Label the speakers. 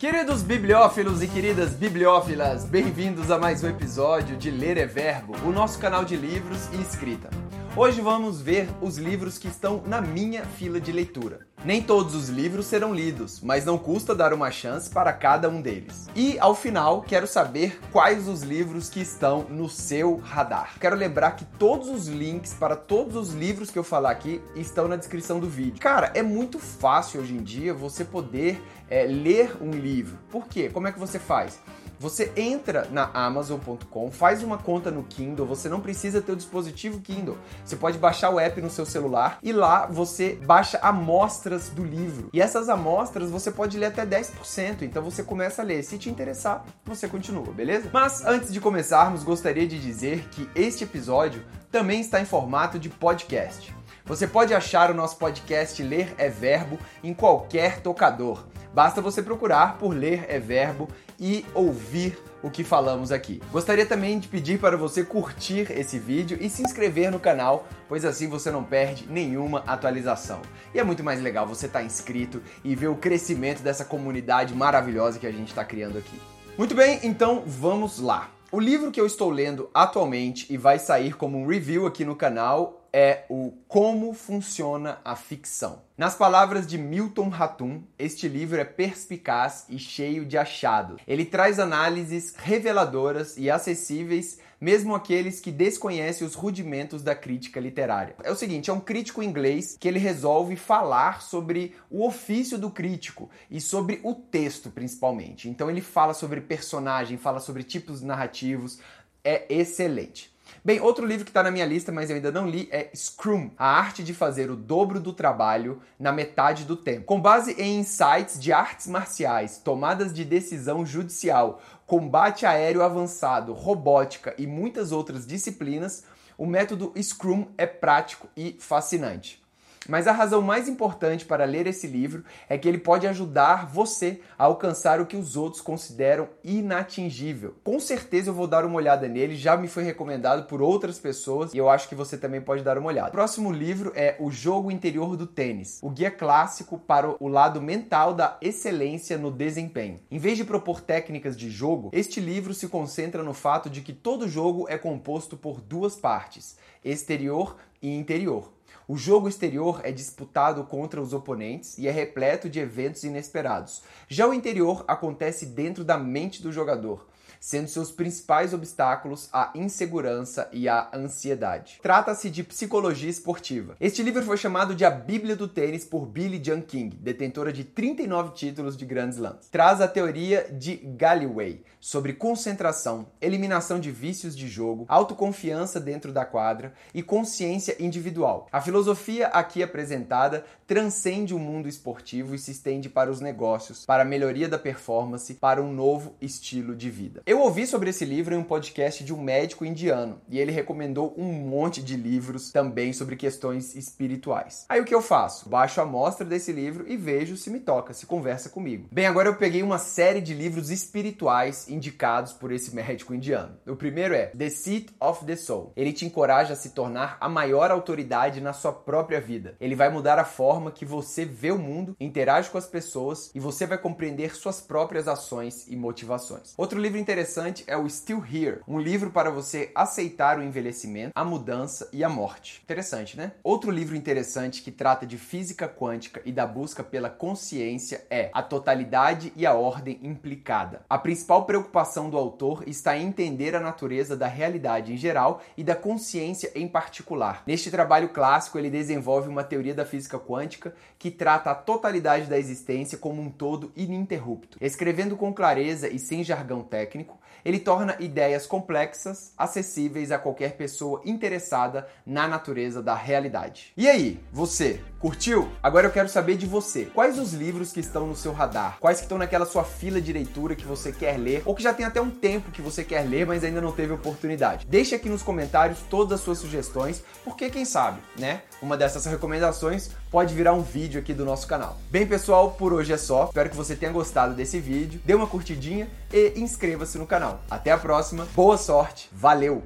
Speaker 1: Queridos bibliófilos e queridas bibliófilas, bem-vindos a mais um episódio de Ler é Verbo, o nosso canal de livros e escrita. Hoje vamos ver os livros que estão na minha fila de leitura. Nem todos os livros serão lidos, mas não custa dar uma chance para cada um deles. E ao final, quero saber quais os livros que estão no seu radar. Quero lembrar que todos os links para todos os livros que eu falar aqui estão na descrição do vídeo. Cara, é muito fácil hoje em dia você poder é, ler um livro. Por quê? Como é que você faz? Você entra na Amazon.com, faz uma conta no Kindle, você não precisa ter o dispositivo Kindle. Você pode baixar o app no seu celular e lá você baixa amostras do livro. E essas amostras você pode ler até 10%, então você começa a ler. Se te interessar, você continua, beleza? Mas antes de começarmos, gostaria de dizer que este episódio também está em formato de podcast. Você pode achar o nosso podcast Ler é Verbo em qualquer tocador. Basta você procurar por Ler é Verbo e ouvir o que falamos aqui. Gostaria também de pedir para você curtir esse vídeo e se inscrever no canal, pois assim você não perde nenhuma atualização. E é muito mais legal você estar tá inscrito e ver o crescimento dessa comunidade maravilhosa que a gente está criando aqui. Muito bem, então vamos lá. O livro que eu estou lendo atualmente e vai sair como um review aqui no canal é o Como Funciona a Ficção. Nas palavras de Milton Ratum, este livro é perspicaz e cheio de achado. Ele traz análises reveladoras e acessíveis, mesmo aqueles que desconhecem os rudimentos da crítica literária. É o seguinte, é um crítico inglês que ele resolve falar sobre o ofício do crítico e sobre o texto, principalmente. Então ele fala sobre personagem, fala sobre tipos narrativos, é excelente. Bem, outro livro que está na minha lista, mas eu ainda não li, é Scrum, a arte de fazer o dobro do trabalho na metade do tempo. Com base em insights de artes marciais, tomadas de decisão judicial, combate aéreo avançado, robótica e muitas outras disciplinas, o método Scrum é prático e fascinante. Mas a razão mais importante para ler esse livro é que ele pode ajudar você a alcançar o que os outros consideram inatingível. Com certeza eu vou dar uma olhada nele, já me foi recomendado por outras pessoas e eu acho que você também pode dar uma olhada. O próximo livro é O Jogo Interior do Tênis, o guia clássico para o lado mental da excelência no desempenho. Em vez de propor técnicas de jogo, este livro se concentra no fato de que todo jogo é composto por duas partes, exterior e interior. O jogo exterior é disputado contra os oponentes e é repleto de eventos inesperados. Já o interior acontece dentro da mente do jogador, sendo seus principais obstáculos a insegurança e a ansiedade. Trata-se de psicologia esportiva. Este livro foi chamado de A Bíblia do Tênis por Billie Jean King, detentora de 39 títulos de Grand Slams. Traz a teoria de Galloway sobre concentração, eliminação de vícios de jogo, autoconfiança dentro da quadra e consciência individual. A filosofia aqui apresentada transcende o mundo esportivo e se estende para os negócios, para a melhoria da performance, para um novo estilo de vida. Eu ouvi sobre esse livro em um podcast de um médico indiano e ele recomendou um monte de livros também sobre questões espirituais. Aí o que eu faço? Baixo a amostra desse livro e vejo se me toca, se conversa comigo. Bem, agora eu peguei uma série de livros espirituais indicados por esse médico indiano. O primeiro é The Seat of the Soul. Ele te encoraja a se tornar a maior autoridade na sua própria vida. Ele vai mudar a forma que você vê o mundo, interage com as pessoas e você vai compreender suas próprias ações e motivações. Outro livro interessante interessante é o Still Here, um livro para você aceitar o envelhecimento, a mudança e a morte. Interessante, né? Outro livro interessante que trata de física quântica e da busca pela consciência é A Totalidade e a Ordem Implicada. A principal preocupação do autor está em entender a natureza da realidade em geral e da consciência em particular. Neste trabalho clássico, ele desenvolve uma teoria da física quântica que trata a totalidade da existência como um todo ininterrupto. Escrevendo com clareza e sem jargão técnico, ele torna ideias complexas acessíveis a qualquer pessoa interessada na natureza da realidade. E aí, você curtiu? Agora eu quero saber de você. Quais os livros que estão no seu radar? Quais que estão naquela sua fila de leitura que você quer ler ou que já tem até um tempo que você quer ler, mas ainda não teve oportunidade? Deixe aqui nos comentários todas as suas sugestões, porque quem sabe, né? Uma dessas recomendações pode virar um vídeo aqui do nosso canal. Bem, pessoal, por hoje é só. Espero que você tenha gostado desse vídeo. Dê uma curtidinha e inscreva-se no canal. Até a próxima. Boa sorte. Valeu.